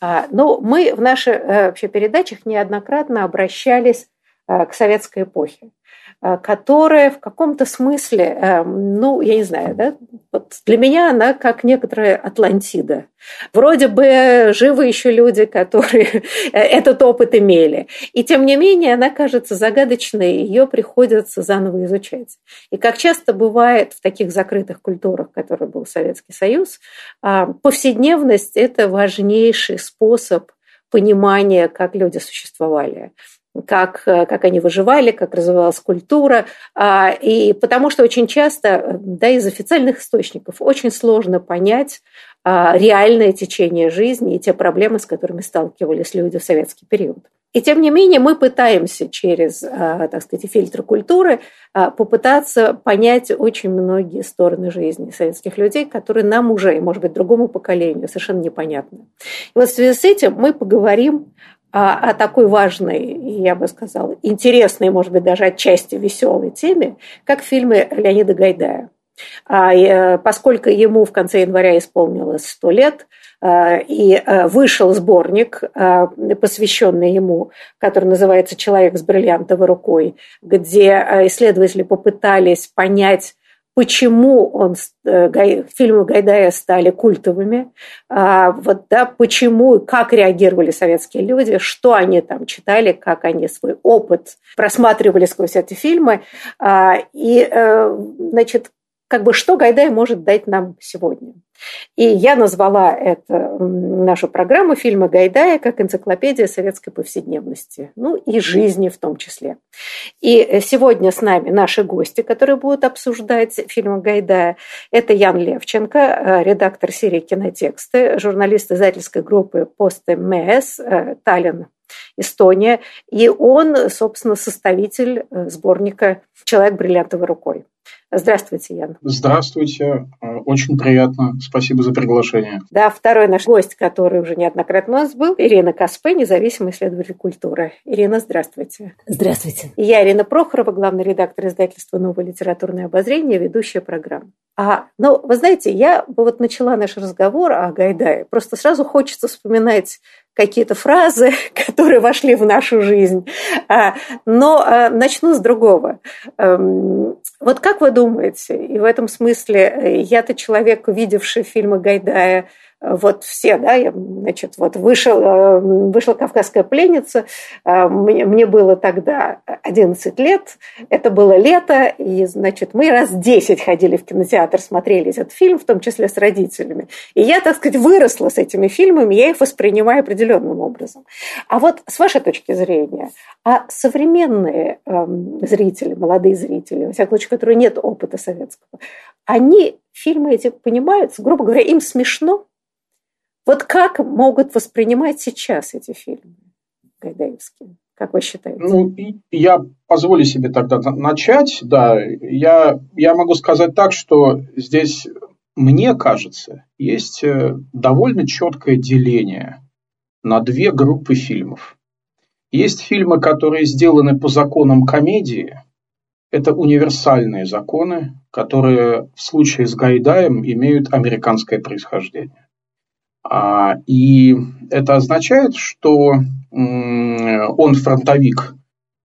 А, Но ну, мы в наших э, вообще передачах неоднократно обращались э, к советской эпохе. Э, которая в каком-то смысле, э, ну, я не знаю, да, вот для меня она как некоторая Атлантида. Вроде бы живы еще люди, которые этот опыт имели. И тем не менее, она кажется загадочной, ее приходится заново изучать. И как часто бывает в таких закрытых культурах, которые был Советский Союз, а, повседневность – это важнейший способ понимания, как люди существовали как, э, как они выживали, как развивалась культура. А, и потому что очень часто, да, из официальных источников очень сложно понять а, реальное течение жизни и те проблемы, с которыми сталкивались люди в советский период. И тем не менее мы пытаемся через, а, так сказать, фильтр культуры попытаться понять очень многие стороны жизни советских людей, которые нам уже, и, может быть, другому поколению совершенно непонятны. И вот в связи с этим мы поговорим о такой важной, я бы сказала, интересной, может быть, даже отчасти веселой теме, как фильмы Леонида Гайдая. А, э, поскольку ему в конце января исполнилось 100 лет, э, и э, вышел сборник, посвященный ему, который называется «Человек с бриллиантовой рукой», где исследователи попытались понять, почему он, э, фильмы Гайдая стали культовыми, а, вот, да, почему, как реагировали советские люди, что они там читали, как они свой опыт просматривали сквозь эти фильмы. А, и, э, значит, как бы что Гайдай может дать нам сегодня. И я назвала это нашу программу фильма Гайдая как энциклопедия советской повседневности, ну и жизни в том числе. И сегодня с нами наши гости, которые будут обсуждать фильм Гайдая. Это Ян Левченко, э, редактор серии «Кинотексты», журналист издательской группы «Пост МС», э, Таллин, Эстония. И он, собственно, составитель э, сборника «Человек бриллиантовой рукой». Здравствуйте, Ян. Здравствуйте. Э, очень приятно. Спасибо за приглашение. Да, второй наш гость, который уже неоднократно у нас был, Ирина Каспе, независимый исследователь культуры. Ирина, здравствуйте. Здравствуйте. Я, Ирина Прохорова, главный редактор издательства «Новое литературное обозрение», ведущая программы. А, ну, вы знаете, я вот начала наш разговор о Гайдае. Просто сразу хочется вспоминать какие-то фразы, которые вошли в нашу жизнь. А, но а, начну с другого. Эм, вот как вы думаете, и в этом смысле э, я-то человек, видевший фильмы Гайдая вот все, да, я, значит, вот вышел, э, вышла «Кавказская пленница», э, мне было тогда 11 лет, это было лето, и, значит, мы раз 10 ходили в кинотеатр, смотрели этот фильм, в том числе с родителями. И я, так сказать, выросла с этими фильмами, я их воспринимаю определенным образом. А вот с вашей точки зрения, а современные эм, зрители, молодые зрители, во всяком случае, которые нет опыта советского, они фильмы эти понимают, грубо говоря, им смешно, вот как могут воспринимать сейчас эти фильмы гайдаевские? Как вы считаете? Ну, я позволю себе тогда начать. Да, я, я могу сказать так, что здесь, мне кажется, есть э, довольно четкое деление на две группы фильмов. Есть фильмы, которые сделаны по законам комедии. Это универсальные законы, которые в случае с Гайдаем имеют американское происхождение. А, и это означает, что он фронтовик,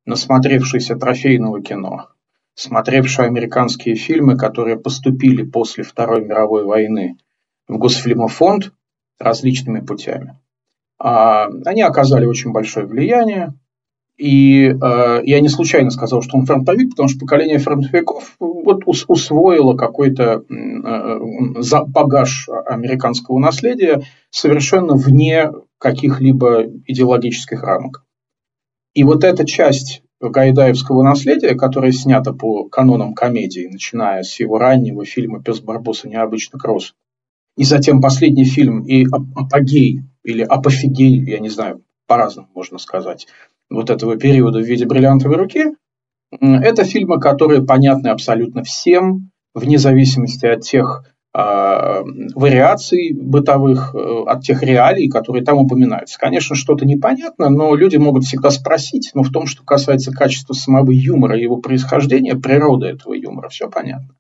насмотревшийся трофейного кино, смотревший американские фильмы, которые поступили после Второй мировой войны в Госфильмофонд различными путями. А, они оказали очень большое влияние, И э, я не случайно сказал, что он фронтовик, потому что поколение фронтовиков вот ус, усвоило какой-то э, багаж американского наследия совершенно вне каких-либо идеологических рамок. И вот эта часть гайдаевского наследия, которая снята по канонам комедии, начиная с его раннего фильма «Пес Барбоса необычно кросс», и затем последний фильм и апогей, или апофигей, я не знаю, по-разному можно сказать, вот этого периода в виде бриллиантовой руки, это фильмы, которые понятны абсолютно всем, вне зависимости от тех э, вариаций бытовых, э, от тех реалий, которые там упоминаются. Конечно, что-то непонятно, но люди могут всегда спросить, но в том, что касается качества самого юмора и его происхождения, природы этого юмора, все понятно.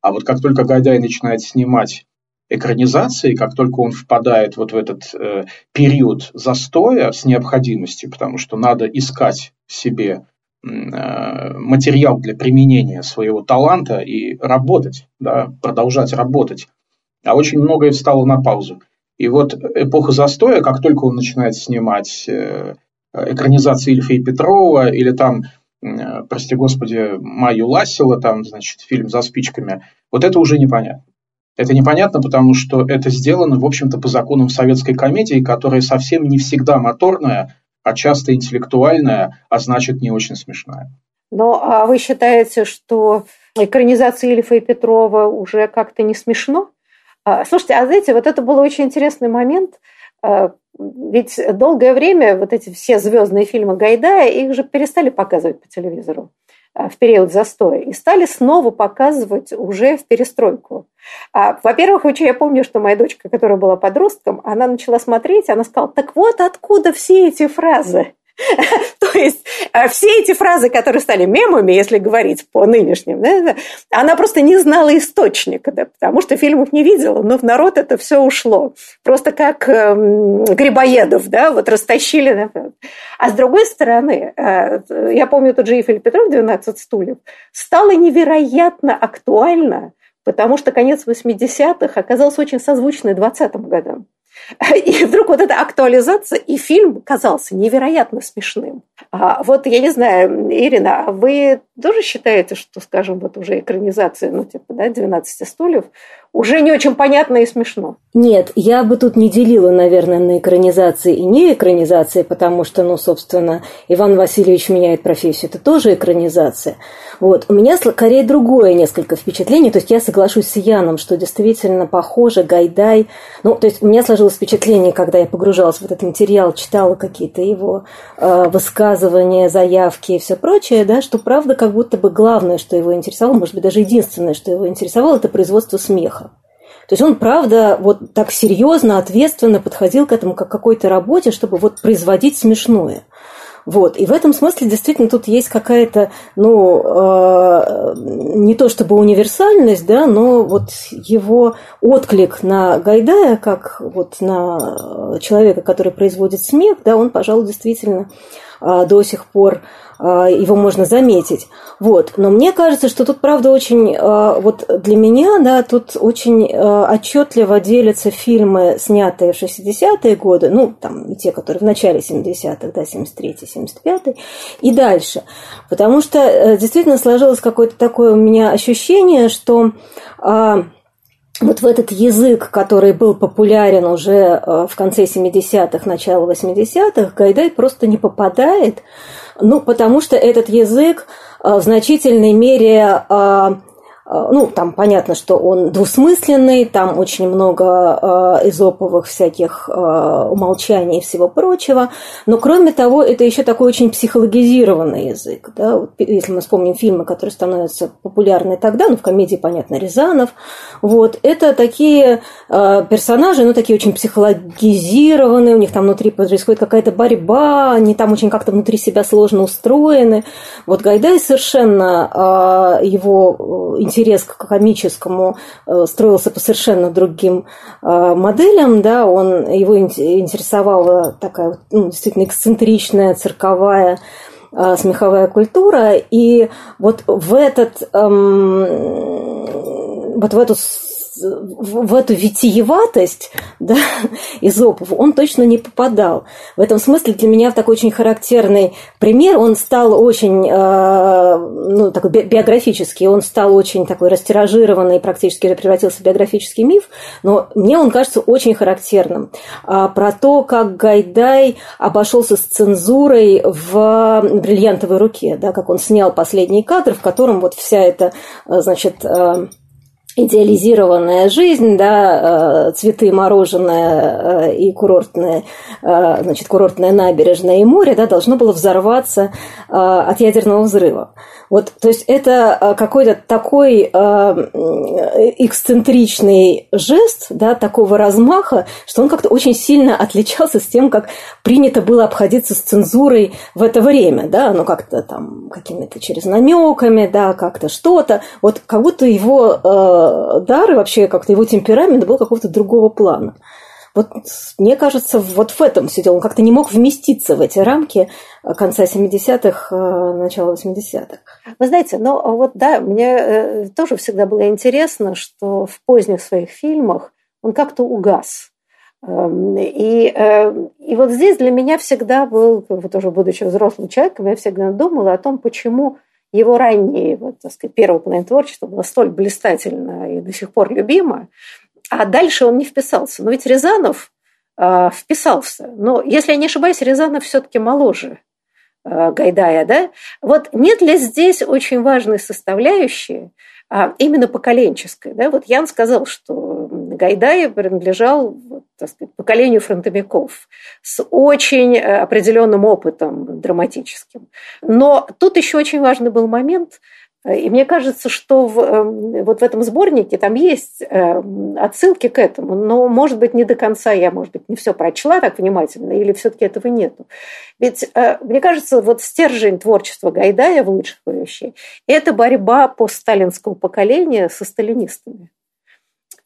А вот как только Гайдай начинает снимать экранизации, как только он впадает вот в этот э, период застоя с необходимостью, потому что надо искать себе э, материал для применения своего таланта и работать, да, продолжать работать. А очень многое встало на паузу. И вот эпоха застоя, как только он начинает снимать э, экранизации Ильфа Петрова или там, э, прости господи, Майю Ласила, там, значит, фильм «За спичками», вот это уже непонятно. Это непонятно, потому что это сделано, в общем-то, по законам советской комедии, которая совсем не всегда моторная, а часто интеллектуальная, а значит, не очень смешная. Но а вы считаете, что экранизация Ильфа и Петрова уже как-то не смешно? А, слушайте, а знаете, вот это был очень интересный момент. А, ведь долгое время вот эти все звездные фильмы Гайдая, их же перестали показывать по телевизору. Э, в период застоя и стали снова показывать уже в перестройку. А, во-первых, я помню, что моя дочка, которая была подростком, она начала смотреть, она сказала, так вот откуда все эти фразы. То есть э, все эти фразы, которые стали мемами, если говорить по нынешним, она просто не знала источника, да, потому что фильмов не видела, но в народ это все ушло. Просто как э, Грибоедов, да, вот растащили. Да. А с другой стороны, э, я помню тот же Ефель Петров «12 стульев», стало невероятно актуально, потому что конец 80-х оказался очень созвучный 20-м годам. И вдруг вот эта актуализация, и фильм казался невероятно смешным. А вот, я не знаю, Ирина, а вы тоже считаете, что, скажем, вот уже экранизация, ну, типа, да, «12 стульев», уже не очень понятно и смешно. Нет, я бы тут не делила, наверное, на экранизации и не экранизации, потому что, ну, собственно, Иван Васильевич меняет профессию, это тоже экранизация. Вот. У меня скорее другое несколько впечатлений, то есть я соглашусь с Яном, что действительно похоже Гайдай, ну, то есть у меня сложилось впечатление, когда я погружалась в этот материал, читала какие-то его э, высказывания, заявки и все прочее, да, что правда как будто бы главное, что его интересовало, может быть, даже единственное, что его интересовало, это производство смеха. То есть он, правда, вот так серьезно, ответственно подходил к этому как к какой-то работе, чтобы вот производить смешное. Вот. И в этом смысле действительно тут есть какая-то, ну, э, не то чтобы универсальность, да, но вот его отклик на Гайдая, как вот на человека, который производит смех, да, он, пожалуй, действительно э, до сих пор а, его можно заметить. Вот. Но мне кажется, что тут, правда, очень, а, вот для меня, да, тут очень а, отчетливо делятся фильмы, снятые в 60-е годы, ну, там, те, которые в начале 70-х, да, 73-й, 75-й, и дальше. Потому что э, действительно сложилось какое-то такое у меня ощущение, что вот в этот язык, который был популярен уже э, в конце 70-х, начало 80-х, Гайдай просто не попадает, ну, потому что этот язык э, в значительной мере э, ну, там понятно, что он двусмысленный, там очень много э, изоповых всяких э, умолчаний и всего прочего, но кроме того, это еще такой очень психологизированный язык. Да? Вот, если мы вспомним фильмы, которые становятся популярны тогда, ну, в комедии, понятно, Рязанов, вот, это такие э, персонажи, ну, такие очень психологизированные, у них там внутри происходит какая-то борьба, они там очень как-то внутри себя сложно устроены. Вот Гайдай совершенно э, его интересен интерес к комическому э, строился по совершенно другим э, моделям, да, он, его интересовала такая ну, действительно эксцентричная цирковая э, смеховая культура, и вот в этот, эм, вот в эту в, эту витиеватость да, Изопов он точно не попадал. В этом смысле для меня такой очень характерный пример. Он стал очень, э, ну, такой биографический, он стал очень такой растиражированный, практически превратился в биографический миф, но мне он кажется очень характерным. А, про то, как Гайдай обошелся с цензурой в «Бриллиантовой руке», да, как он снял последний кадр, в котором вот вся эта, э, значит, э, идеализированная жизнь, да, э, цветы, мороженое и курортное, значит, курортная набережная и море, да, должно было взорваться от ядерного взрыва. Вот, то есть это какой-то такой э, эксцентричный жест, да, такого размаха, что он как-то очень сильно отличался с тем, как принято было обходиться с цензурой в это время, да, ну как-то там какими-то через намеками, да, как-то что-то. Вот как будто его э, дар и вообще как-то его темперамент был какого-то другого плана. Вот мне кажется, вот в этом сидел. Он как-то не мог вместиться в эти рамки конца 70-х, э, начала 80-х. Вы знаете, ну вот да, мне э, тоже всегда было интересно, что в поздних своих фильмах он как-то угас. Эм, и, э, и вот здесь для меня всегда был, вот уже будучи взрослым человеком, я всегда думала о том, почему его раннее, вот, так сказать, первое половина творчества было столь блистательно и до сих пор любимо, а дальше он не вписался. Но ведь Рязанов э, вписался. Но, если я не ошибаюсь, Рязанов все-таки моложе э, Гайдая. Да? Вот нет ли здесь очень важной составляющей, а, именно поколенческой? Да? Вот Ян сказал, что Гайдай принадлежал так сказать, поколению фронтовиков с очень э, определенным опытом драматическим. Но тут еще очень важный был момент – и мне кажется, что в, эм, вот в этом сборнике там есть эм, отсылки к этому, но, может быть, не до конца я, может быть, не все прочла так внимательно, или все-таки этого нету. Ведь, э, мне кажется, вот стержень творчества Гайдая в лучших вещей – это борьба постсталинского поколения со сталинистами.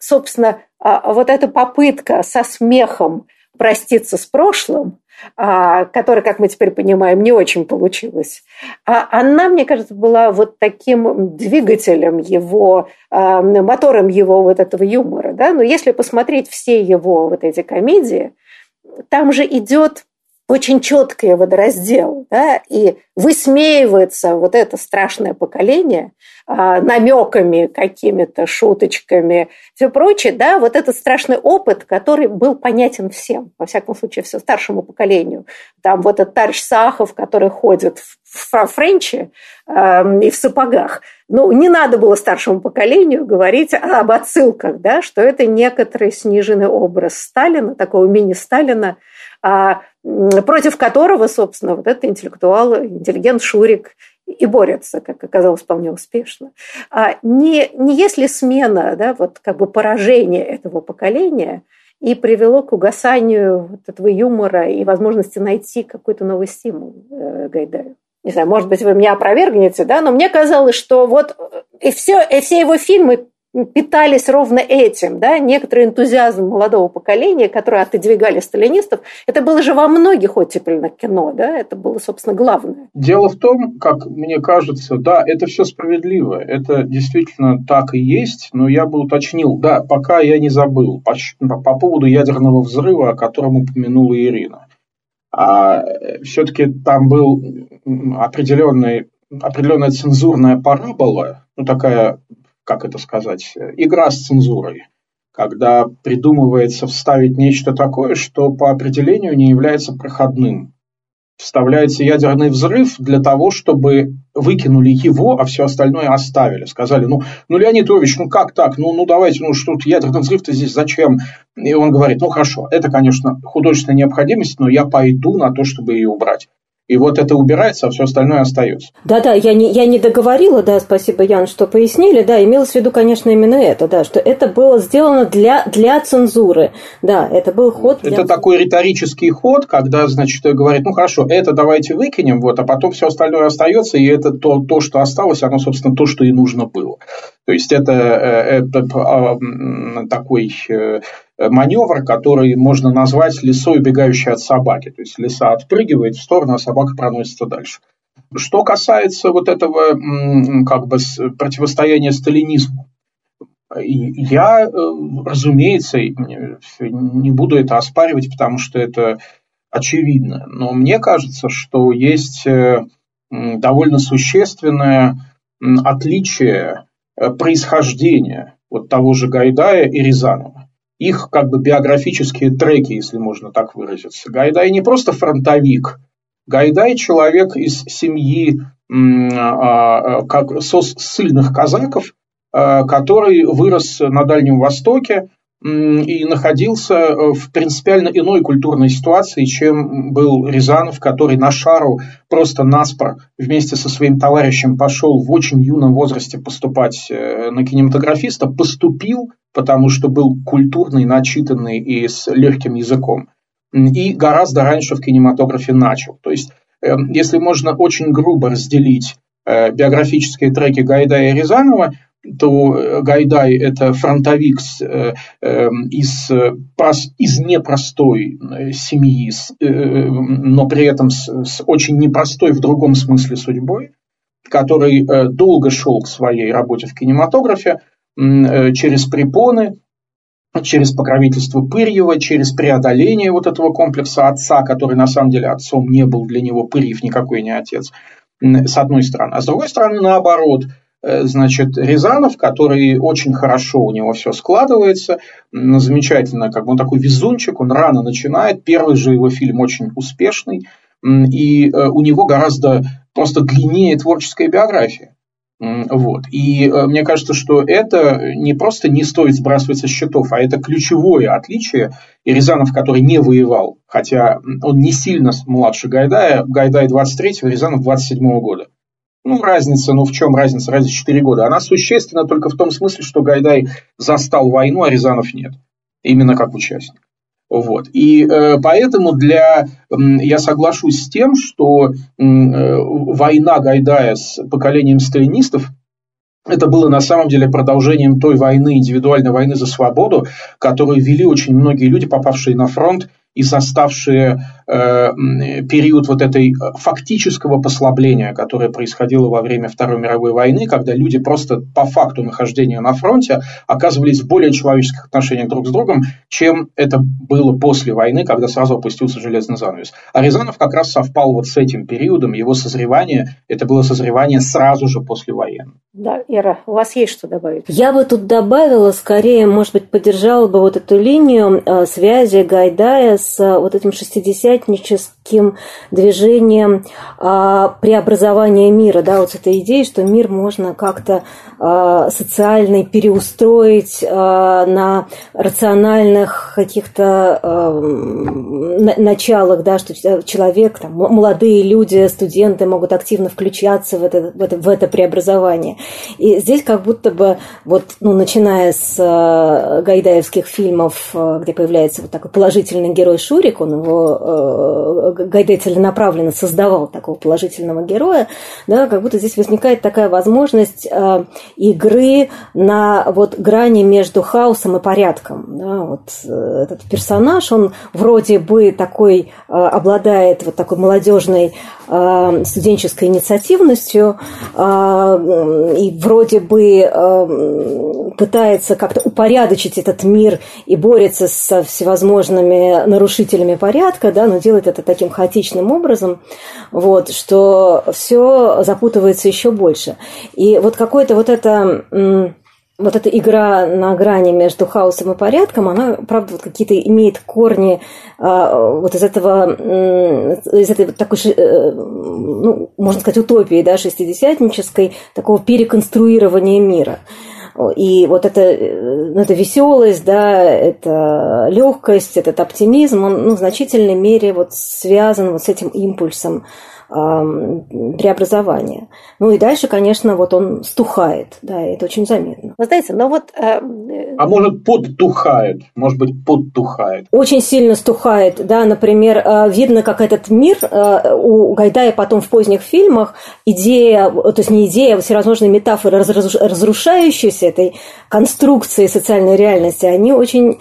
Собственно, а, вот эта попытка со смехом проститься с прошлым – а, которая, как мы теперь понимаем, не очень получилась, а она, мне кажется, была вот таким двигателем его, мотором его вот этого юмора. Да? Но если посмотреть все его вот эти комедии, там же идет очень четкий водораздел, да, и высмеивается вот это страшное поколение а, намеками, какими-то шуточками, все прочее, да, вот этот страшный опыт, который был понятен всем, во всяком случае, все старшему поколению. Там вот этот товарищ Сахов, который ходит в френче э, и в сапогах. Ну, не надо было старшему поколению говорить об отсылках, да, что это некоторый сниженный образ Сталина, такого мини-Сталина, а, против которого, собственно, вот этот интеллектуал, интеллигент Шурик и борется, как оказалось, вполне успешно. А не, не если смена, да, вот как бы поражение этого поколения и привело к угасанию вот этого юмора и возможности найти какой-то новый стимул э, Гайдаю. Не знаю, может быть, вы меня опровергнете, да, но мне казалось, что вот и все, и все его фильмы питались ровно этим, да, некоторый энтузиазм молодого поколения, которое отодвигали сталинистов, это было же во многих оттепельных кино, да, это было, собственно, главное. Дело в том, как мне кажется, да, это все справедливо, это действительно так и есть, но я бы уточнил, да, пока я не забыл, по, по поводу ядерного взрыва, о котором упомянула Ирина. А все-таки там был определенный, определенная цензурная парабола, ну такая как это сказать, игра с цензурой, когда придумывается вставить нечто такое, что по определению не является проходным. Вставляется ядерный взрыв для того, чтобы выкинули его, а все остальное оставили. Сказали, ну, ну Леонид Ильич, ну как так? Ну, ну давайте, ну что тут ядерный взрыв-то здесь зачем? И он говорит, ну хорошо, это, конечно, художественная необходимость, но я пойду на то, чтобы ее убрать. И вот это убирается, а все остальное остается. Да-да, я не, я не договорила, да, спасибо, Ян, что пояснили, да, имелось в виду, конечно, именно это, да, что это было сделано для, для цензуры, да, это был ход для... Это такой риторический ход, когда, значит, говорит, ну хорошо, это давайте выкинем, вот, а потом все остальное остается, и это то, то что осталось, оно, собственно, то, что и нужно было. То есть это, э, это а, такой э, маневр, который можно назвать лесой, убегающей от собаки. То есть лиса отпрыгивает в сторону, а собака проносится дальше. Что касается вот этого как бы противостояния сталинизму, я, разумеется, не буду это оспаривать, потому что это очевидно. Но мне кажется, что есть довольно существенное отличие происхождения вот того же Гайдая и Рязанова. Их как бы биографические треки, если можно так выразиться. Гайдай не просто фронтовик. Гайдай человек из семьи а, а, как, сильных казаков, а, который вырос на Дальнем Востоке, и находился э, в принципиально иной культурной ситуации, чем был Рязанов, который на шару просто наспор вместе со своим товарищем пошел в очень юном возрасте поступать э, на кинематографиста, поступил, потому что был культурный, начитанный и с легким языком, и гораздо раньше в кинематографе начал. То есть, э, если можно очень грубо разделить биографические треки Гайдая и Рязанова, то э, Гайдай – это фронтовик э, эм, из, из непростой э, семьи, но при этом с, с очень непростой в другом смысле судьбой, который долго шел к своей работе в кинематографе через препоны, через покровительство Пырьева, через преодоление вот этого комплекса отца, который на самом деле отцом не был для него, Пырьев никакой не отец, с одной стороны. А с другой стороны, наоборот – Э, значит, Рязанов, который очень хорошо у него все складывается, замечательно, как бы он такой везунчик, он рано начинает, первый же его фильм очень успешный, и э, у него гораздо просто длиннее творческая биография. Вот. И э, мне кажется, что это не просто не стоит сбрасывать со счетов, а это ключевое отличие. И Рязанов, который не воевал, хотя он не сильно младше Гайдая, Гайдай 23-го, Рязанов 27-го года. Ну, разница, ну в чем разница? Разница 4 года. Она существенна только в том смысле, что Гайдай застал войну, а Рязанов нет. Именно как участник. Вот. И э, поэтому для, э, я соглашусь с тем, что э, война Гайдая с поколением сталинистов это было на самом деле продолжением той войны, индивидуальной войны за свободу, которую вели очень многие люди, попавшие на фронт и заставшие э, период вот этой э, фактического послабления, которое происходило во время Второй мировой войны, когда люди просто по факту нахождения на фронте оказывались в более человеческих отношениях друг с другом, чем это было после войны, когда сразу опустился железный занавес. А Рязанов как раз совпал вот с этим периодом, его созревание, это было созревание сразу же после войны. Да, Ира, у вас есть что добавить? Я бы тут добавила, скорее, может быть, поддержала бы вот эту линию э, связи Гайдая с э, вот этим шестидесятническим движением э, преобразования мира, да, вот с этой идеей, что мир можно как-то э, социальный переустроить э, на рациональных каких-то э, началах, да, что человек, там, молодые люди, студенты могут активно включаться в это, в это, в это преобразование. И здесь как будто бы, вот, ну, начиная с э, гайдаевских фильмов, э, где появляется вот такой положительный герой Шурик, он его, э, Гайдай целенаправленно создавал такого положительного героя, да, как будто здесь возникает такая возможность э, игры на вот грани между хаосом и порядком. Да, вот э, этот персонаж, он вроде бы такой, обладает вот такой молодежной студенческой инициативностью э, и вроде бы э, пытается как-то упорядочить этот мир и борется со всевозможными нарушителями порядка, да, но делает это таким хаотичным образом, вот, что все запутывается еще больше. И вот какое-то вот это вот эта игра на грани между хаосом и порядком, она, правда, вот какие-то имеет корни а, вот из этого, из этой такой, э, ну, можно сказать, утопии, да, шестидесятнической, такого переконструирования мира. И вот эта, э, ну, эта веселость, да, это легкость, этот оптимизм, он ну, в значительной мере вот связан вот с этим импульсом преобразования. Ну и дальше, конечно, вот он стухает, да, это очень заметно. Вы знаете, но вот... Э, а может, подтухает, может быть, подтухает. Очень сильно стухает, да, например, э, видно, как этот мир э, у Гайдая потом в поздних фильмах, идея, то есть не идея, а всевозможные метафоры, разрушающиеся этой конструкции социальной реальности, они очень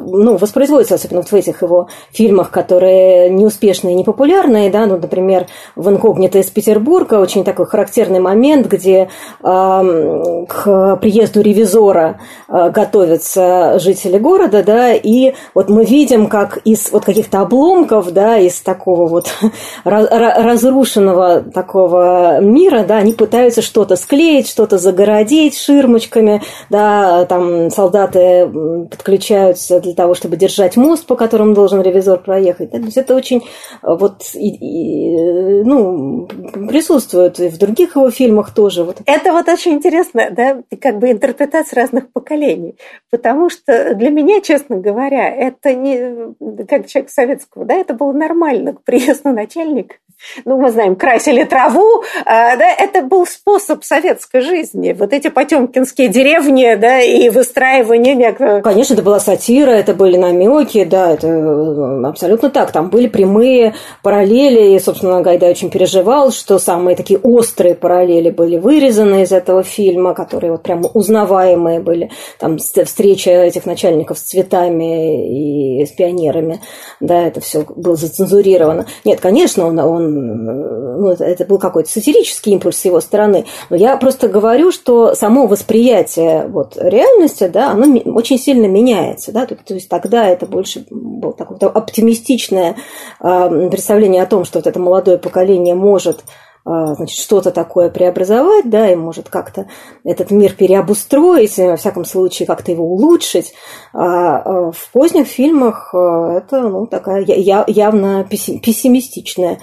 ну, воспроизводятся, особенно в этих его фильмах, которые неуспешно известные и непопулярные, да, ну, например, в «Инкогнито из Петербурга» очень такой характерный момент, где э, к приезду ревизора э, готовятся жители города, да, и вот мы видим, как из вот каких-то обломков, да, из такого вот разрушенного такого мира, да, они пытаются что-то склеить, что-то загородить ширмочками, да, там солдаты подключаются для того, чтобы держать мост, по которому должен ревизор проехать. Да? То есть это очень вот, и, и, ну, присутствует и в других его фильмах тоже. Вот. Это вот очень интересно, да, как бы интерпретация разных поколений. Потому что для меня, честно говоря, это не, как человек советского, да, это было нормально к приезду начальника ну, мы знаем, красили траву, а, да, это был способ советской жизни. Вот эти потемкинские деревни, да, и выстраивание некого... Конечно, это была сатира, это были намеки, да, это э, абсолютно так. Там были прямые параллели, и, собственно, Гайдай очень переживал, что самые такие острые параллели были вырезаны из этого фильма, которые вот прямо узнаваемые были. Там встреча этих начальников с цветами и с пионерами, да, это все было зацензурировано. Нет, конечно, он, он ну, это был какой-то сатирический импульс с его стороны. Но я просто говорю, что само восприятие вот, реальности, да, оно очень сильно меняется. Да? То, то есть тогда это больше было такое оптимистичное э, представление о том, что вот это молодое поколение может а, значит, что-то такое преобразовать, да, и может как-то этот мир переобустроить, во всяком случае как-то его улучшить. А в поздних фильмах это ну, такая явно пессимистичная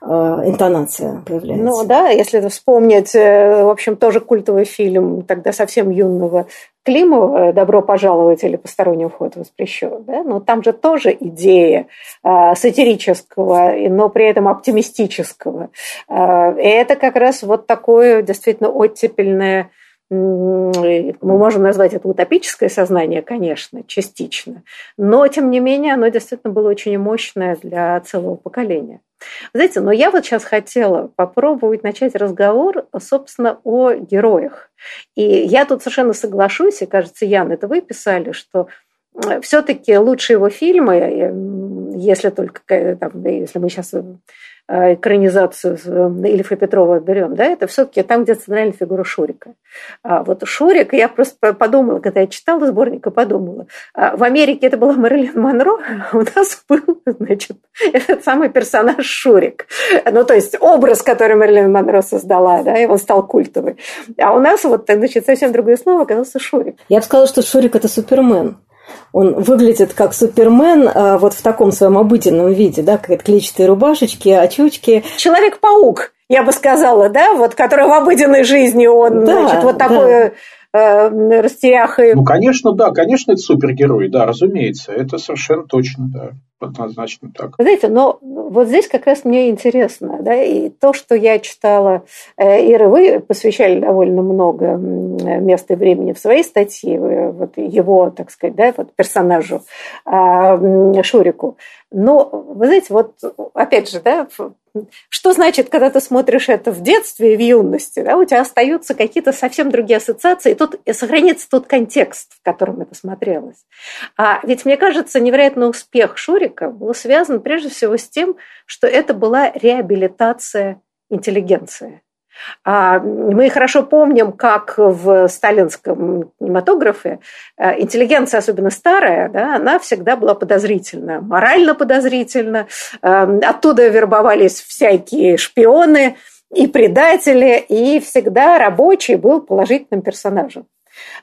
интонация появляется. Ну да, если вспомнить, э, в общем, тоже культовый фильм тогда совсем юного Климова «Добро пожаловать» или «Посторонний вход воспрещен». Да? Но там же тоже идея э, сатирического, но при этом оптимистического. Э, и это как раз вот такое действительно оттепельное мы можем назвать это утопическое сознание, конечно, частично, но, тем не менее, оно действительно было очень мощное для целого поколения. Знаете, но я вот сейчас хотела попробовать начать разговор, собственно, о героях. И я тут совершенно соглашусь, и, кажется, Ян, это вы писали, что все-таки лучшие его фильмы, если только, там, если мы сейчас Э, экранизацию э, Ильфа Петрова берем, да, это все-таки там, где центральная фигура Шурика. А вот Шурик, я просто подумала, когда я читала сборник, и подумала, а в Америке это была Мэрилин Монро, а у нас был, значит, этот самый персонаж Шурик. Ну, то есть образ, который Мэрилин Монро создала, да, и он стал культовый. А у нас вот, значит, совсем другое слово оказался Шурик. Я бы сказала, что Шурик – это Супермен. Он выглядит как Супермен а, вот в таком своем обыденном виде, да, как клетчатые рубашечки, очучки. Человек-паук, я бы сказала, да, вот который в обыденной жизни он, да, значит, вот такой да. Э, растеряхой. Ну, конечно, да, конечно, это супергерой, да, разумеется, это совершенно точно, да однозначно так. Знаете, но вот здесь как раз мне интересно, да, и то, что я читала, э, Ира, вы посвящали довольно много места и времени в своей статье, вот его, так сказать, да, вот персонажу а, Шурику. Но, вы знаете, вот опять же, да, что значит, когда ты смотришь это в детстве в юности, да, у тебя остаются какие-то совсем другие ассоциации, и тут и сохранится тот контекст, в котором это смотрелось. А ведь, мне кажется, невероятный успех Шурика был связан прежде всего с тем, что это была реабилитация интеллигенции. А, мы хорошо помним, как в сталинском кинематографе э, интеллигенция, особенно старая, да, она всегда была подозрительна, морально подозрительна. Эм, оттуда вербовались всякие шпионы и предатели, и всегда рабочий был положительным персонажем.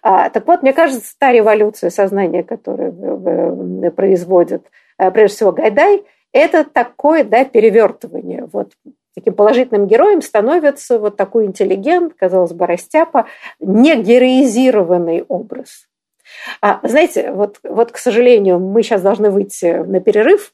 А, так вот, мне кажется, та революция сознания, которую производит э, прежде всего Гайдай, это такое да, перевертывание. Вот таким положительным героем становится вот такой интеллигент, казалось бы, растяпа, не героизированный образ. А, знаете, вот, вот, к сожалению, мы сейчас должны выйти на перерыв,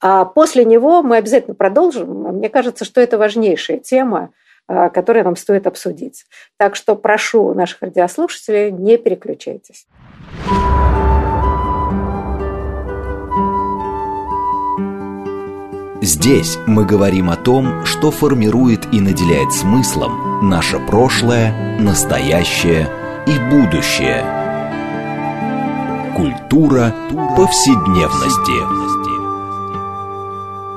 а после него мы обязательно продолжим. Мне кажется, что это важнейшая тема, а, которую нам стоит обсудить. Так что прошу наших радиослушателей, не переключайтесь. Здесь мы говорим о том, что формирует и наделяет смыслом наше прошлое, настоящее и будущее. Культура повседневности.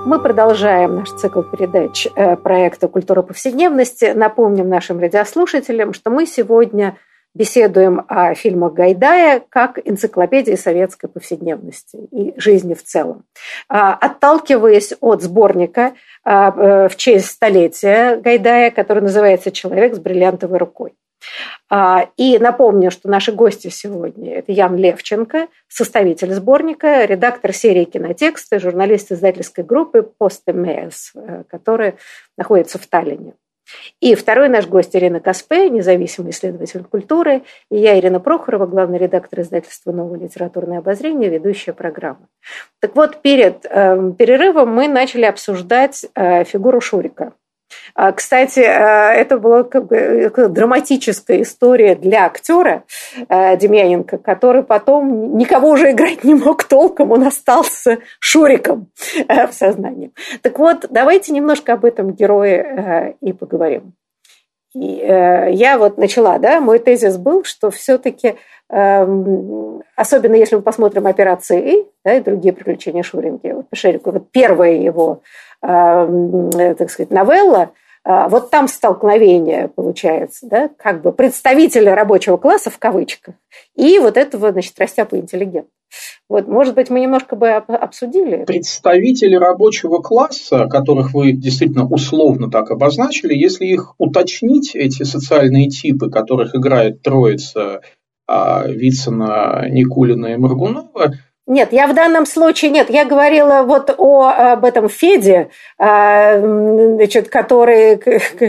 Мы продолжаем наш цикл передач э, проекта «Культура повседневности». Напомним нашим радиослушателям, что мы сегодня беседуем о фильмах Гайдая как энциклопедии советской повседневности и жизни в целом. А, отталкиваясь от сборника а, э, в честь столетия Гайдая, который называется «Человек с бриллиантовой рукой». А, и напомню, что наши гости сегодня – это Ян Левченко, составитель сборника, редактор серии «Кинотексты», журналист издательской группы «Постемеес», э, которая находится в Таллине. И второй наш гость Ирина Каспе, независимый исследователь культуры, и я, Ирина Прохорова, главный редактор издательства «Новое литературное обозрение», ведущая программы. Так вот, перед э, перерывом мы начали обсуждать э, фигуру Шурика – кстати, э, это была как бы э, драматическая история для актера э, Демьяненко, который потом никого уже играть не мог толком, он остался Шуриком в сознании. Так вот, давайте немножко об этом герое и поговорим. И я вот начала, да, мой тезис был, что все-таки эм, особенно если мы посмотрим операции И, да, и другие приключения Шуринки, вот, Шерику, вот первая его Э, так сказать, новелла, а, вот там столкновение получается, да, как бы представителя рабочего класса в кавычках и вот этого, значит, растяпа интеллигента. Вот, может быть, мы немножко бы обсудили. Представители рабочего класса, которых вы действительно условно так обозначили, если их уточнить, эти социальные типы, которых играет троица а, Вицина, Никулина и Маргунова, нет, я в данном случае нет. Я говорила вот о, об этом Феде, а, значит, который,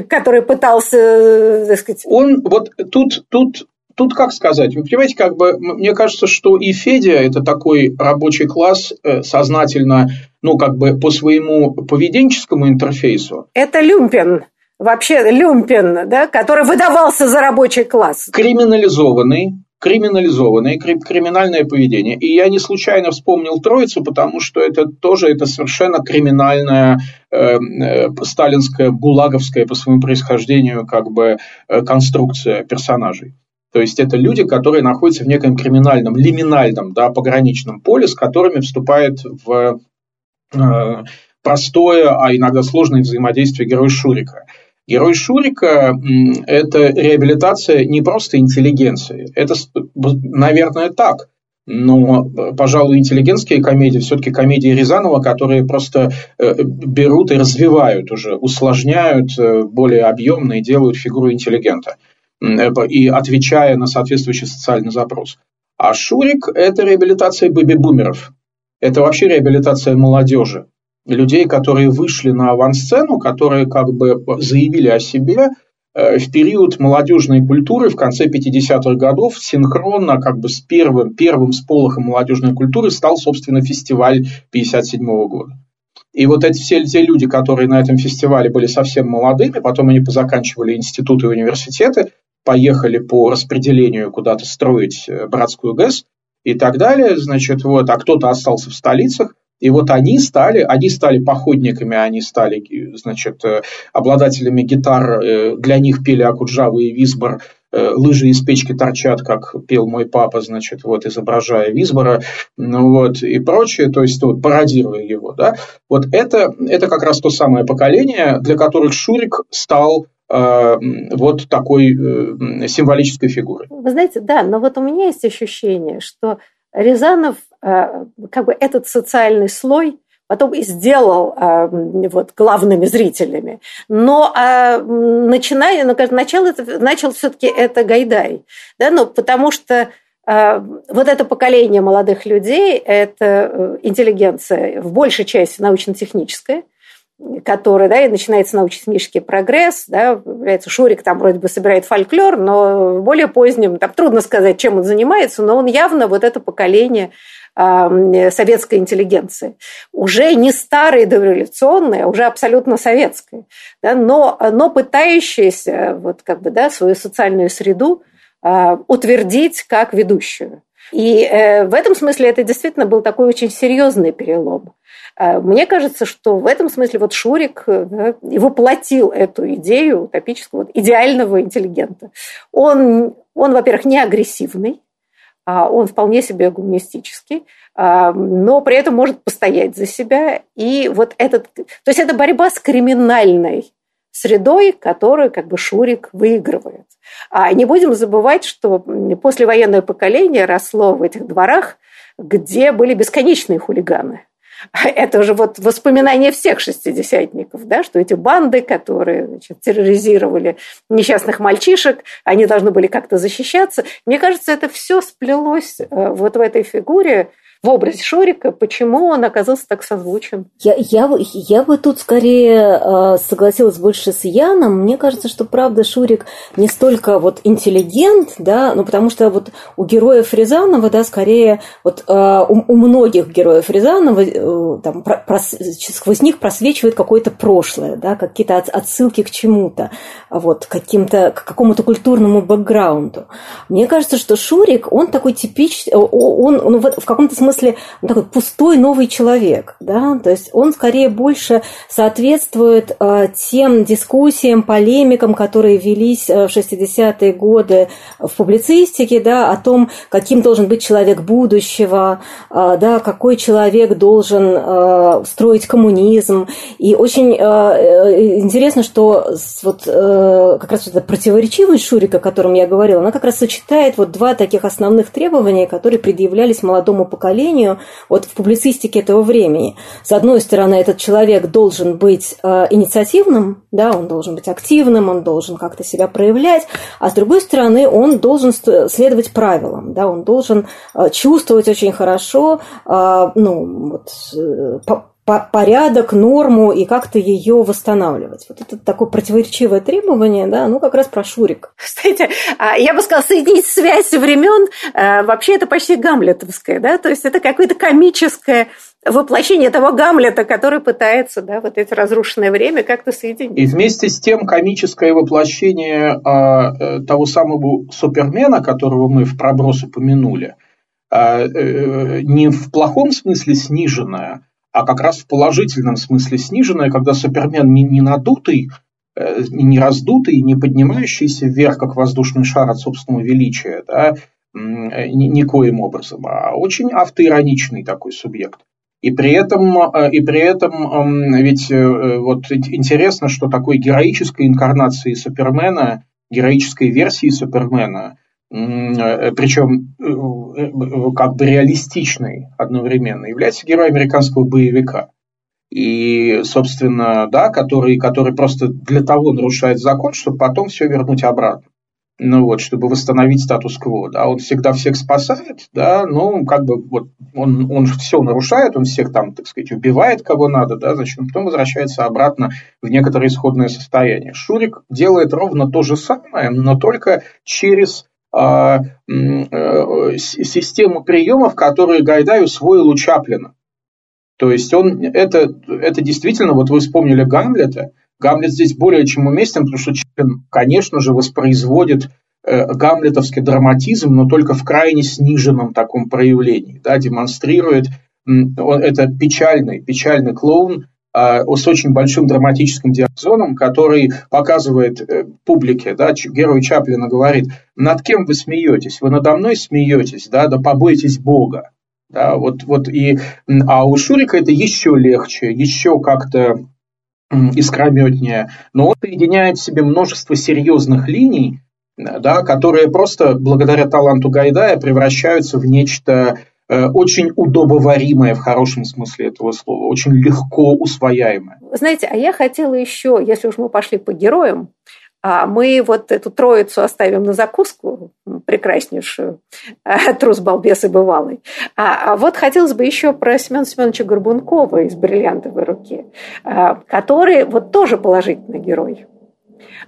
который пытался, так сказать... Он вот тут, тут Тут как сказать, вы понимаете, как бы, мне кажется, что и Федя – это такой рабочий класс э, сознательно, ну, как бы по своему поведенческому интерфейсу. Это люмпен вообще люмпен, да, который выдавался за рабочий класс. Криминализованный, криминализованное криминальное поведение. И я не случайно вспомнил Троицу, потому что это тоже это совершенно криминальная э, э, сталинская, гулаговская по своему происхождению как бы э, конструкция персонажей. То есть это люди, которые находятся в неком криминальном, лиминальном, да, пограничном поле, с которыми вступает в э, простое, а иногда сложное взаимодействие герой Шурика. Герой Шурика – это реабилитация не просто интеллигенции. Это, наверное, так. Но, пожалуй, интеллигентские комедии, все-таки комедии Рязанова, которые просто э, берут и развивают уже, усложняют, э, более объемно и делают фигуру интеллигента, и отвечая на соответствующий социальный запрос. А Шурик – это реабилитация бэби-бумеров. Это вообще реабилитация молодежи людей, которые вышли на авансцену, которые как бы заявили о себе э, в период молодежной культуры в конце 50-х годов синхронно как бы с первым, первым сполохом молодежной культуры стал, собственно, фестиваль 57 года. И вот эти все те люди, которые на этом фестивале были совсем молодыми, потом они позаканчивали институты и университеты, поехали по распределению куда-то строить э, братскую ГЭС и так далее, значит, вот, а кто-то остался в столицах, и вот они стали, они стали походниками, они стали, значит, э, обладателями гитар, э, для них пели Акуджаву и Висбор, э, лыжи из печки торчат, как пел мой папа, значит, вот, изображая Висбора, ну вот, и прочее, то есть, вот, пародируя его, да, вот это, это как раз то самое поколение, для которых Шурик стал вот такой символической фигурой. Вы знаете, да, но вот у меня есть ощущение, что Рязанов Э, как бы этот социальный слой потом и сделал э, вот, главными зрителями. Но э, начиная, ну, начало, начал все-таки это Гайдай, да, ну, потому что вот это поколение молодых людей, это интеллигенция в большей части научно-техническая, который, да, и начинается научно-технический прогресс, да, является Шурик там вроде бы собирает фольклор, но в более позднем, там трудно сказать, чем он занимается, но он явно вот это поколение советской интеллигенции. Уже не старые дореволюционные, а уже абсолютно советская, да, но, но пытающиеся вот как бы, да, свою социальную среду а, утвердить как ведущую. И э, в этом смысле это действительно был такой очень серьезный перелом. А, мне кажется, что в этом смысле вот Шурик да, и воплотил эту идею утопического, идеального интеллигента. Он, он, во-первых, не агрессивный, а, он вполне себе гуманистический, а, но при этом может постоять за себя. И вот этот... То есть это борьба с криминальной средой, которую как бы Шурик выигрывает. А не будем забывать, что послевоенное поколение росло в этих дворах, где были бесконечные хулиганы – это уже вот воспоминания всех шестидесятников, да, что эти банды, которые значит, терроризировали несчастных мальчишек, они должны были как-то защищаться. Мне кажется, это все сплелось э, вот в этой фигуре, в образе Шурика, почему он оказался так созвучен? Я, я, я бы тут скорее э, согласилась больше с Яном. Мне кажется, что правда Шурик не столько вот интеллигент, да, ну потому что вот у героев Рязанова, да, скорее вот э, у, у многих героев Рязанова э, там про, прос, сквозь них просвечивает какое-то прошлое, да, какие-то от, отсылки к чему-то, вот, каким-то, к какому-то культурному бэкграунду. Мне кажется, что Шурик, он такой типичный, он, он в, в каком-то смысле смысле такой пустой новый человек, да, то есть он скорее больше соответствует э, тем дискуссиям, полемикам, которые велись э, в 60-е годы в публицистике, да, о том, каким должен быть человек будущего, э, да, какой человек должен строить коммунизм. И очень интересно, что вот как раз эта противоречивость Шурика, о котором я говорила, она как раз сочетает вот два таких основных требования, которые предъявлялись молодому поколению поколению вот в публицистике этого времени. С одной стороны, этот человек должен быть э, инициативным, да, он должен быть активным, он должен как-то себя проявлять, а с другой стороны, он должен следовать правилам, да, он должен э, чувствовать очень хорошо, э, ну, вот, э, порядок, норму и как-то ее восстанавливать. Вот это такое противоречивое требование, да, ну как раз про Шурик. Кстати, а, я бы сказала, соединить связь времен, э, вообще это почти гамлетовское, да, то есть это какое-то комическое воплощение того Гамлета, который пытается да, вот это разрушенное время как-то соединить. И вместе с тем комическое воплощение а, э, того самого Супермена, которого мы в проброс упомянули, а, э, не в плохом смысле сниженное, а как раз в положительном смысле сниженная, когда Супермен не, не надутый, э, не раздутый, не поднимающийся вверх, как воздушный шар от собственного величия, да, ни, никоим образом, а очень автоироничный такой субъект. И при этом, э, и при этом ведь э, вот интересно, что такой героической инкарнацией Супермена, героической версии Супермена Э, причем э, э, как бы реалистичный одновременно, является героем американского боевика. И, собственно, да, который, который просто для того нарушает закон, чтобы потом все вернуть обратно. Ну вот, чтобы восстановить статус-кво, да, он всегда всех спасает, да, ну, как бы вот он, он все нарушает, он всех там, так сказать, убивает, кого надо, да, он потом возвращается обратно в некоторое исходное состояние. Шурик делает ровно то же самое, но только через э, систему приемов, которые Гайдай усвоил у Чаплина. То есть он, это, это действительно, вот вы вспомнили Гамлета, Гамлет здесь более чем уместен, потому что Чаплин, конечно же, воспроизводит э, гамлетовский драматизм, но только в крайне сниженном таком проявлении, да, демонстрирует, он, это печальный, печальный клоун, а, с очень большим драматическим диапазоном, который показывает э, публике, да, герой Чаплина говорит, над кем вы смеетесь? Вы надо мной смеетесь, да, да побойтесь Бога. Да, вот, вот и, а у Шурика это еще легче, еще как-то искрометнее, но он соединяет в себе множество серьезных линий, да, которые просто благодаря таланту Гайдая превращаются в нечто очень удобоваримое в хорошем смысле этого слова, очень легко усвояемое. Знаете, а я хотела еще, если уж мы пошли по героям, а мы вот эту троицу оставим на закуску, прекраснейшую, э, трус, балбес и бывалый. А, а вот хотелось бы еще про Семена Семеновича Горбункова из «Бриллиантовой руки», э, который вот тоже положительный герой.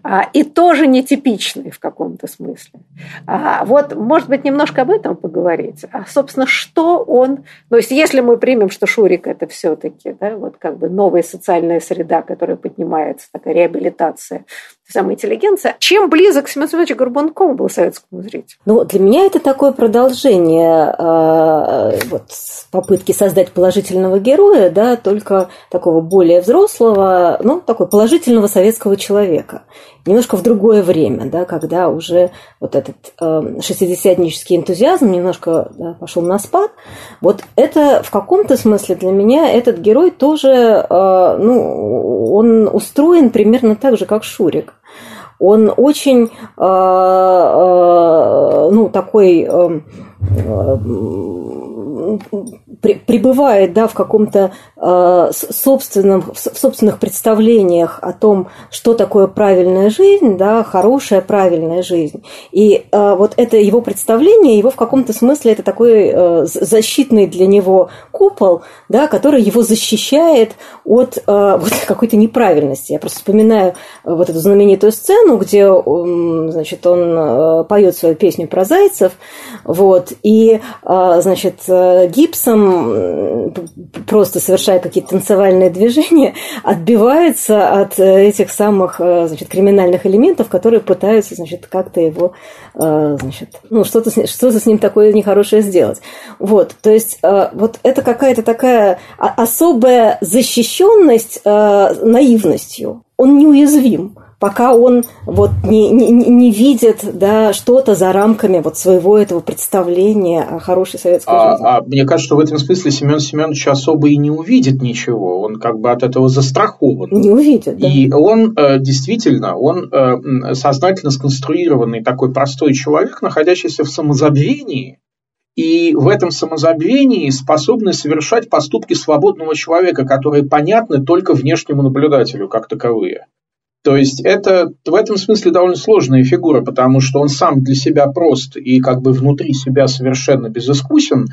А, и тоже нетипичный в каком-то смысле. А, вот, может быть, немножко об этом поговорить. А, собственно, что он... То есть, если мы примем, что Шурик – это все-таки да, вот как бы новая социальная среда, которая поднимается, такая реабилитация самой интеллигенции, чем близок Семен Семенович Горбунков был советскому зрителю? Ну, для меня это такое продолжение э, вот, попытки создать положительного героя, да, только такого более взрослого, ну, такой положительного советского человека. Немножко в другое время, да, когда уже вот этот э, шестидесятнический энтузиазм немножко да, пошел на спад. Вот это в каком-то смысле для меня этот герой тоже, э, ну, он устроен примерно так же, как Шурик. Он очень, э, э, ну, такой... Э, пребывает да, в каком-то э, собственном, в собственных представлениях о том, что такое правильная жизнь, да, хорошая правильная жизнь. И э, вот это его представление, его в каком-то смысле это такой э, защитный для него купол, да, который его защищает от вот какой-то неправильности. Я просто вспоминаю вот эту знаменитую сцену, где значит, он поет свою песню про зайцев, вот, и, э, значит, гипсом, просто совершая какие-то танцевальные движения, отбивается от э, этих самых э, значит, криминальных элементов, которые пытаются значит, как-то его, э, значит, ну, что-то, что-то с ним такое нехорошее сделать. Вот, то есть вот это какая-то такая особая защищенность наивностью. Он неуязвим пока он вот не, не, не видит да, что-то за рамками вот своего этого представления о хорошей советской а, жизни. А мне кажется, что в этом смысле Семен Семенович особо и не увидит ничего. Он как бы от этого застрахован. Не увидит, да. И он э, действительно, он э, сознательно сконструированный такой простой человек, находящийся в самозабвении, и в этом самозабвении способны совершать поступки свободного человека, которые понятны только внешнему наблюдателю как таковые. То есть это в этом смысле довольно сложная фигура, потому что он сам для себя прост и как бы внутри себя совершенно безыскусен,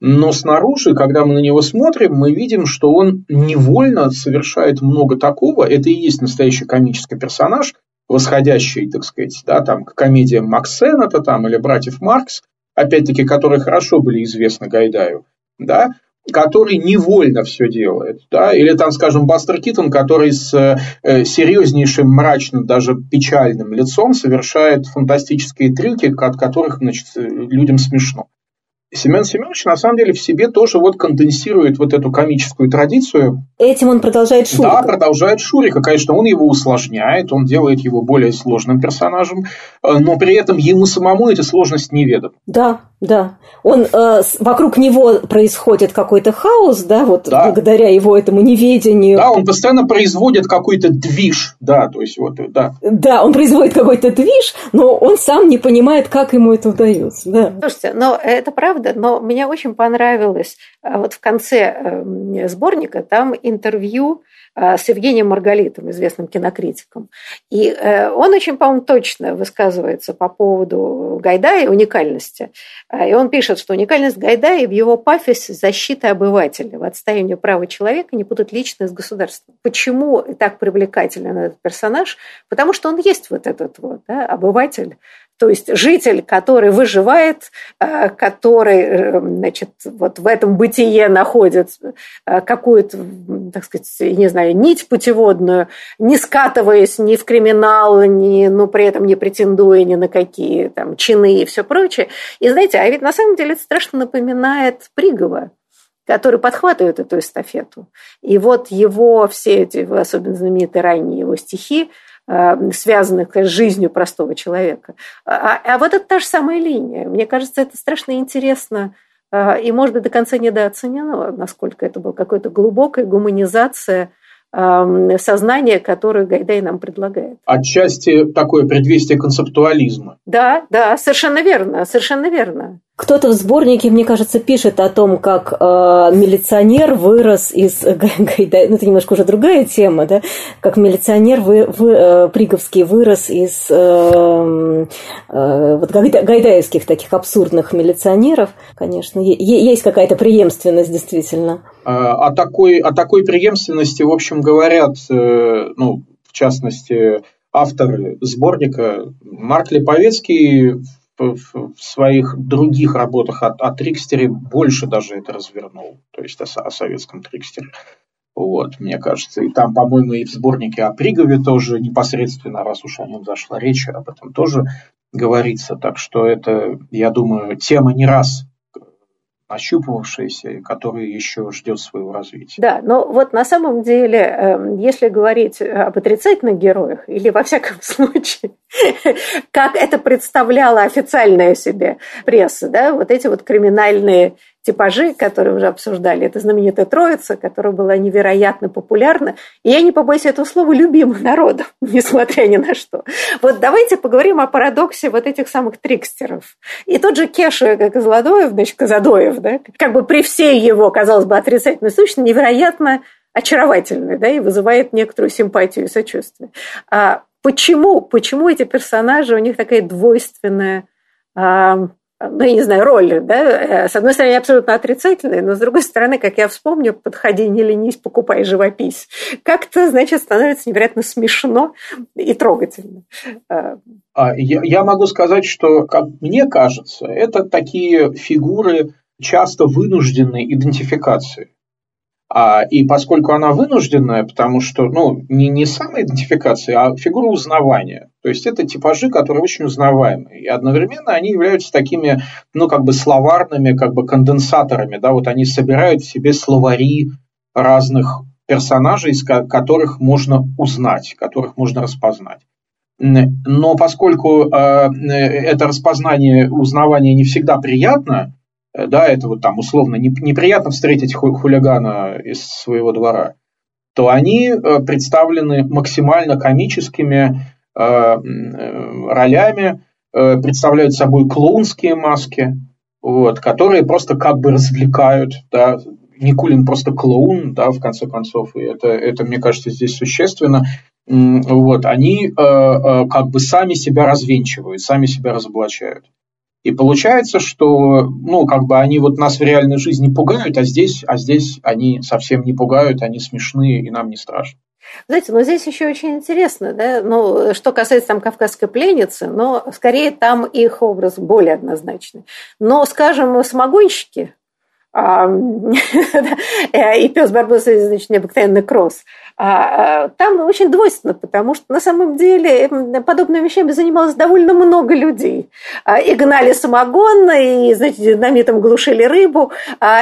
но снаружи, когда мы на него смотрим, мы видим, что он невольно совершает много такого. Это и есть настоящий комический персонаж, восходящий, так сказать, да, там, к комедиям Максенета там, или братьев Маркс, опять-таки, которые хорошо были известны Гайдаю. Да? Который невольно все делает. Да? Или там, скажем, Бастер Китон, который с э, серьезнейшим, мрачным, даже печальным лицом совершает фантастические трюки, от которых значит, людям смешно. Семен Семенович на самом деле в себе тоже вот конденсирует вот эту комическую традицию. Этим он продолжает Шурика. Да, продолжает Шурика. Конечно, он его усложняет, он делает его более сложным персонажем, э, но при этом ему самому эта сложность неведома. Да, да. Он, э, вокруг него происходит какой-то хаос, да, вот да. благодаря его этому неведению. Да, он постоянно производит какой-то движ, да, то есть вот, да. Да, он производит какой-то движ, но он сам не понимает, как ему это удается, да. Слушайте, но это правда, но мне очень понравилось, э, вот в конце эм, сборника там интервью с Евгением Маргалитом, известным кинокритиком. И э, он очень, по-моему, точно высказывается по поводу Гайдая и уникальности. Э, и он пишет, что уникальность Гайдая в его пафосе защиты обывателя, в отстаивании права человека не путать личное с государством. Почему так привлекателен этот персонаж? Потому что он есть вот этот вот да, обыватель, то есть житель, который выживает, э, который э, значит, вот в этом бытие находит э, какую-то, так сказать, не знаю, нить путеводную, не скатываясь ни в криминал, ни, но при этом не претендуя ни на какие там чины и все прочее. И знаете, а ведь на самом деле это страшно напоминает Пригова, который подхватывает эту эстафету. И вот его все эти, особенно знаменитые ранние его стихи, связанных с жизнью простого человека. А, а вот это та же самая линия. Мне кажется, это страшно интересно э, и, может быть, до конца недооценено, насколько это была какая-то глубокая гуманизация эм, сознания, которое Гайдай нам предлагает. Отчасти такое предвестие концептуализма. Да, да, совершенно верно, совершенно верно. Кто-то в сборнике, мне кажется, пишет о том, как э, милиционер вырос из Гайдая. Ну, это немножко уже другая тема, да? Как милиционер вы, вы, э, Приговский вырос из э, э, вот гайдаевских таких абсурдных милиционеров. Конечно, есть какая-то преемственность, действительно. А, о такой, о такой преемственности, в общем, говорят, э, ну, в частности, авторы сборника Марк Липовецкий в своих других работах о, о Трикстере больше даже это развернул, то есть о, о советском Трикстере. Вот, мне кажется. И там, по-моему, и в сборнике о Пригове тоже непосредственно, раз уж о нем зашла речь, об этом тоже говорится. Так что это, я думаю, тема не раз ощупывавшаяся, которая еще ждет своего развития. Да, но вот на самом деле, эм, если говорить об отрицательных героях, или во всяком случае, как это представляла официальная себе пресса, да, вот эти вот криминальные типажи, которые уже обсуждали. Это знаменитая троица, которая была невероятно популярна. И я не побоюсь этого слова, любима народом, несмотря ни на что. Вот давайте поговорим о парадоксе вот этих самых трикстеров. И тот же Кеша, как Злодоев, значит, Казадоев, да, как бы при всей его, казалось бы, отрицательной сущности, невероятно очаровательный, да, и вызывает некоторую симпатию и сочувствие. А почему, почему эти персонажи, у них такая двойственная а, ну, я не знаю, роль, да, э, с одной стороны, абсолютно отрицательная, но с другой стороны, как я вспомню, подходи, не ленись, покупай живопись. Как-то, значит, становится невероятно смешно и трогательно. Э, а, я, я могу сказать, что, как мне кажется, это такие фигуры часто вынужденной идентификации. А, и поскольку она вынужденная, потому что, ну, не, не самоидентификация, а фигура узнавания. То есть это типажи, которые очень узнаваемые. И одновременно они являются такими, ну, как бы словарными, как бы конденсаторами, да, вот они собирают в себе словари разных персонажей, из которых можно узнать, которых можно распознать. Но поскольку э, это распознание, узнавание не всегда приятно, Э, да, это вот там условно неприятно встретить хулигана из своего двора, то они э, представлены максимально комическими э, ролями, представляют собой клоунские маски, вот, которые просто как бы развлекают, да, Никулин просто клоун, да, в конце концов, и это, это мне кажется, здесь существенно. Вот, они как бы сами себя развенчивают, сами себя разоблачают. И получается, что, ну, как бы они вот нас в реальной жизни пугают, а здесь, а здесь они совсем не пугают, они смешные, и нам не страшно. Знаете, но здесь еще очень интересно, да, ну, что касается там кавказской пленницы, но скорее там их образ более однозначный. Но, скажем, самогонщики, и пес Барбоса, значит, необыкновенный кросс. А, а, там очень двойственно, потому что на самом деле подобными вещами занималось довольно много людей. А, и гнали самогон, и, значит, динамитом глушили рыбу.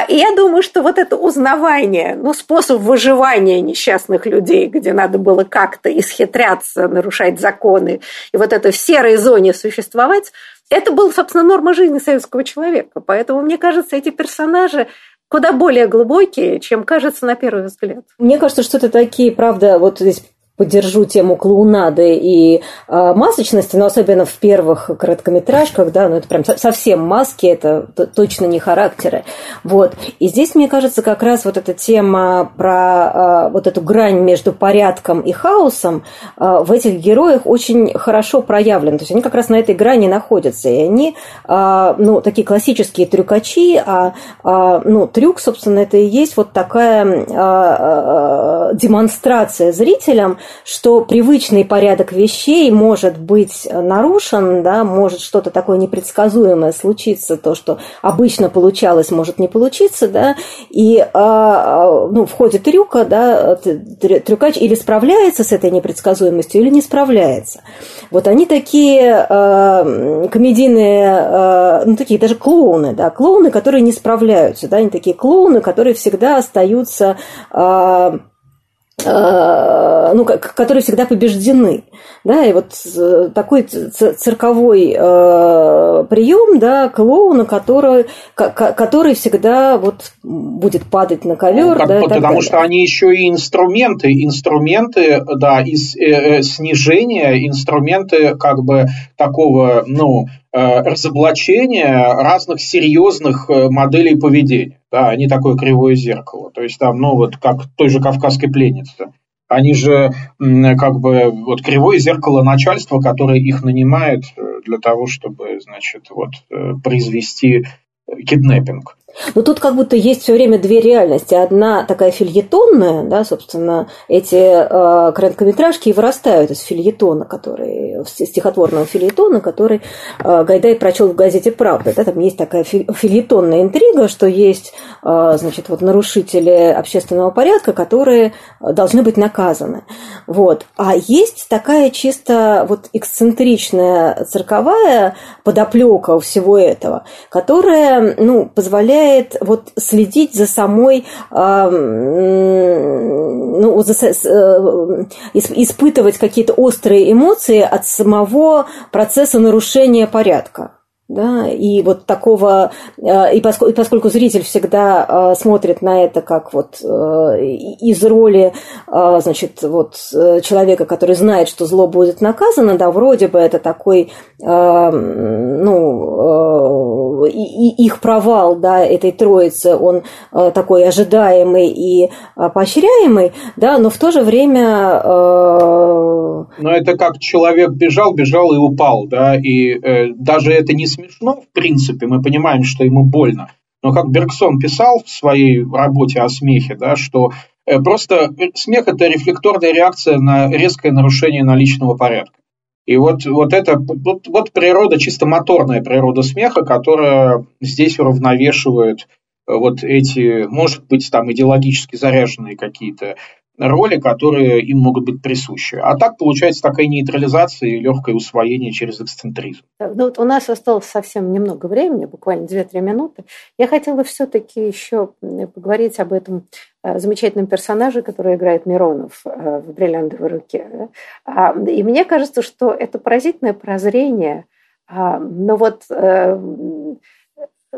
И я думаю, что вот это узнавание, ну, способ выживания несчастных людей, где надо было как-то исхитряться, нарушать законы, и вот это в серой зоне существовать, это была, собственно, норма жизни советского человека. Поэтому, мне кажется, эти персонажи куда более глубокие, чем кажется на первый взгляд. Мне кажется, что это такие, правда, вот здесь поддержу тему клоунады и э, масочности, но особенно в первых короткометражках, да, ну это прям совсем маски, это точно не характеры. Вот. И здесь, мне кажется, как раз вот эта тема про э, вот эту грань между порядком и хаосом э, в этих героях очень хорошо проявлена. То есть они как раз на этой грани находятся. И они, э, ну, такие классические трюкачи, а, э, ну, трюк, собственно, это и есть вот такая э, э, демонстрация зрителям, что привычный порядок вещей может быть нарушен, да, может что-то такое непредсказуемое случиться, то, что обычно получалось, может не получиться, да, и а, а, ну, в ходе трюка, да, трюкач или справляется с этой непредсказуемостью, или не справляется. Вот они такие э, комедийные, ну, такие даже клоуны, да, клоуны, которые не справляются, да, они такие клоуны, которые всегда остаются ну, которые всегда побеждены. Да, и вот э, такой цирковой э, прием, да, клоуна, который, который всегда вот будет падать на ковер. Ну, да, потому что они еще и инструменты, инструменты, да, из э, снижения, инструменты как бы такого, ну, Э, разоблачение разных серьезных э, моделей поведения. Да, они такое кривое зеркало. То есть там, ну вот как той же кавказской пленнице. Они же как бы вот кривое зеркало начальства, которое их нанимает э, для того, чтобы, значит, вот произвести киднеппинг. Но тут как будто есть все время две реальности. Одна такая фильетонная, да, собственно, эти э, короткометражки и вырастают из фильетона, который, стихотворного фильетона, который э, Гайдай прочел в газете «Правда». Да, там есть такая фильетонная интрига, что есть, э, значит, вот нарушители общественного порядка, которые должны быть наказаны. Вот. А есть такая чисто вот эксцентричная цирковая подоплека всего этого, которая, ну, позволяет позволяет вот следить за самой, э, ну, за, э, испытывать какие-то острые эмоции от самого процесса нарушения порядка. Да, и вот такого, э, и поскольку, и поскольку зритель всегда э, смотрит на это как вот э, из роли, значит, вот человека, который знает, что зло будет наказано, да, вроде бы это такой, ну, их провал, да, этой троицы, он такой ожидаемый и поощряемый, да, но в то же время... Но это как человек бежал, бежал и упал, да, и даже это не смешно, в принципе, мы понимаем, что ему больно. Но как Бергсон писал в своей работе о смехе, да, что э, просто смех – это рефлекторная реакция на резкое нарушение наличного порядка. И вот, вот это вот, вот природа, чисто моторная природа смеха, которая здесь уравновешивает э, вот эти, может быть, там идеологически заряженные какие-то роли, которые им могут быть присущи. А так получается такая нейтрализация и легкое усвоение через эксцентризм. Ну, вот у нас осталось совсем немного времени, буквально 2-3 минуты. Я хотела все-таки еще поговорить об этом э, замечательном персонаже, который играет Миронов э, в «Бриллиантовой руке». А, и мне кажется, что это поразительное прозрение, а, но вот э,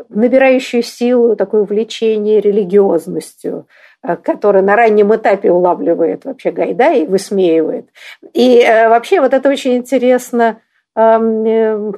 набирающую силу, такое увлечение религиозностью – который на раннем этапе улавливает вообще Гайда и высмеивает. И э, вообще вот это очень интересно, э,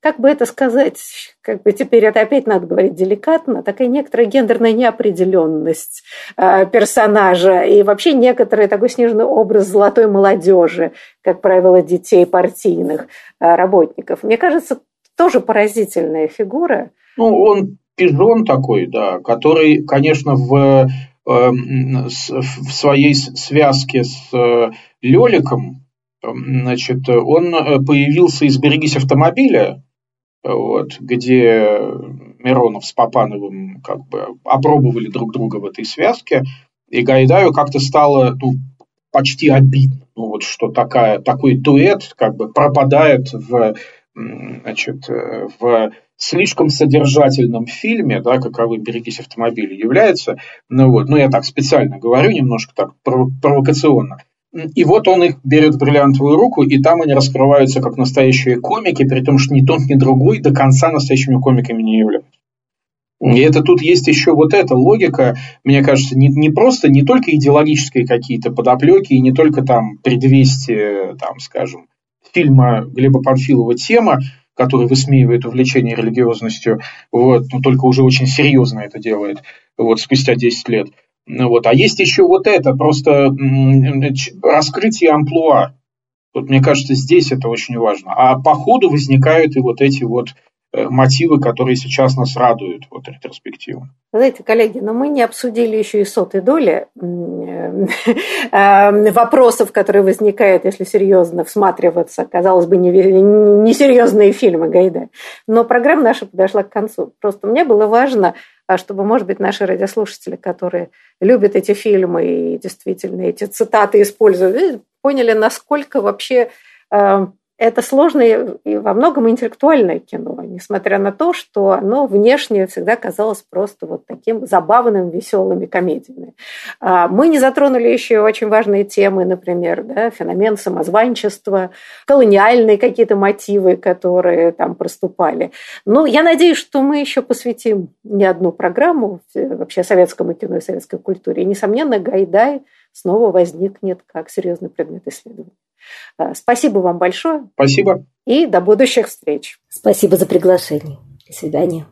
как бы это сказать, как бы теперь это опять надо говорить деликатно, такая некоторая гендерная неопределенность персонажа и вообще некоторый такой снежный образ золотой молодежи, как правило, детей партийных работников. Мне кажется, тоже поразительная фигура. Ну, он пижон такой, да, который, конечно, в Эм, в своей связке с э, Леликом, эм, значит, он э, появился из «Берегись автомобиля», вот, где Миронов с Папановым как бы опробовали друг друга в этой связке, и Гайдаю как-то стало ну, почти обидно, ну, вот, что такая, такой дуэт как бы пропадает в, значит, э, в слишком содержательном фильме, да, каковым «Берегись автомобиля» является, ну вот, ну я так специально говорю, немножко так провокационно, и вот он их берет в бриллиантовую руку, и там они раскрываются как настоящие комики, при том, что ни тот, ни другой до конца настоящими комиками не являются. И это тут есть еще вот эта логика, мне кажется, не, не просто, не только идеологические какие-то подоплеки, и не только там предвестие, там, скажем, фильма Глеба Панфилова «Тема», который высмеивает увлечение религиозностью, вот, но только уже очень серьезно это делает, вот, спустя 10 лет. Вот. А есть еще вот это, просто раскрытие амплуа. Вот, мне кажется, здесь это очень важно. А по ходу возникают и вот эти вот мотивы, которые сейчас нас радуют вот ретроспективно. Знаете, коллеги, но мы не обсудили еще и сотой доли э, э, вопросов, которые возникают, если серьезно всматриваться, казалось бы, несерьезные фильмы Гайда. Но программа наша подошла к концу. Просто мне было важно, а чтобы, может быть, наши радиослушатели, которые любят эти фильмы и действительно эти цитаты используют, поняли, насколько вообще это сложное и во многом интеллектуальное кино, несмотря на то, что оно внешне всегда казалось просто вот таким забавным, веселыми комедиями. А, мы не затронули еще очень важные темы, например, да, феномен самозванчества, колониальные какие-то мотивы, которые там проступали. Ну, я надеюсь, что мы еще посвятим не одну программу вообще советскому кино и советской культуре. И, несомненно, Гайдай снова возникнет как серьезный предмет исследования. Э, спасибо вам большое. Спасибо. И до будущих встреч. Спасибо за приглашение. До свидания.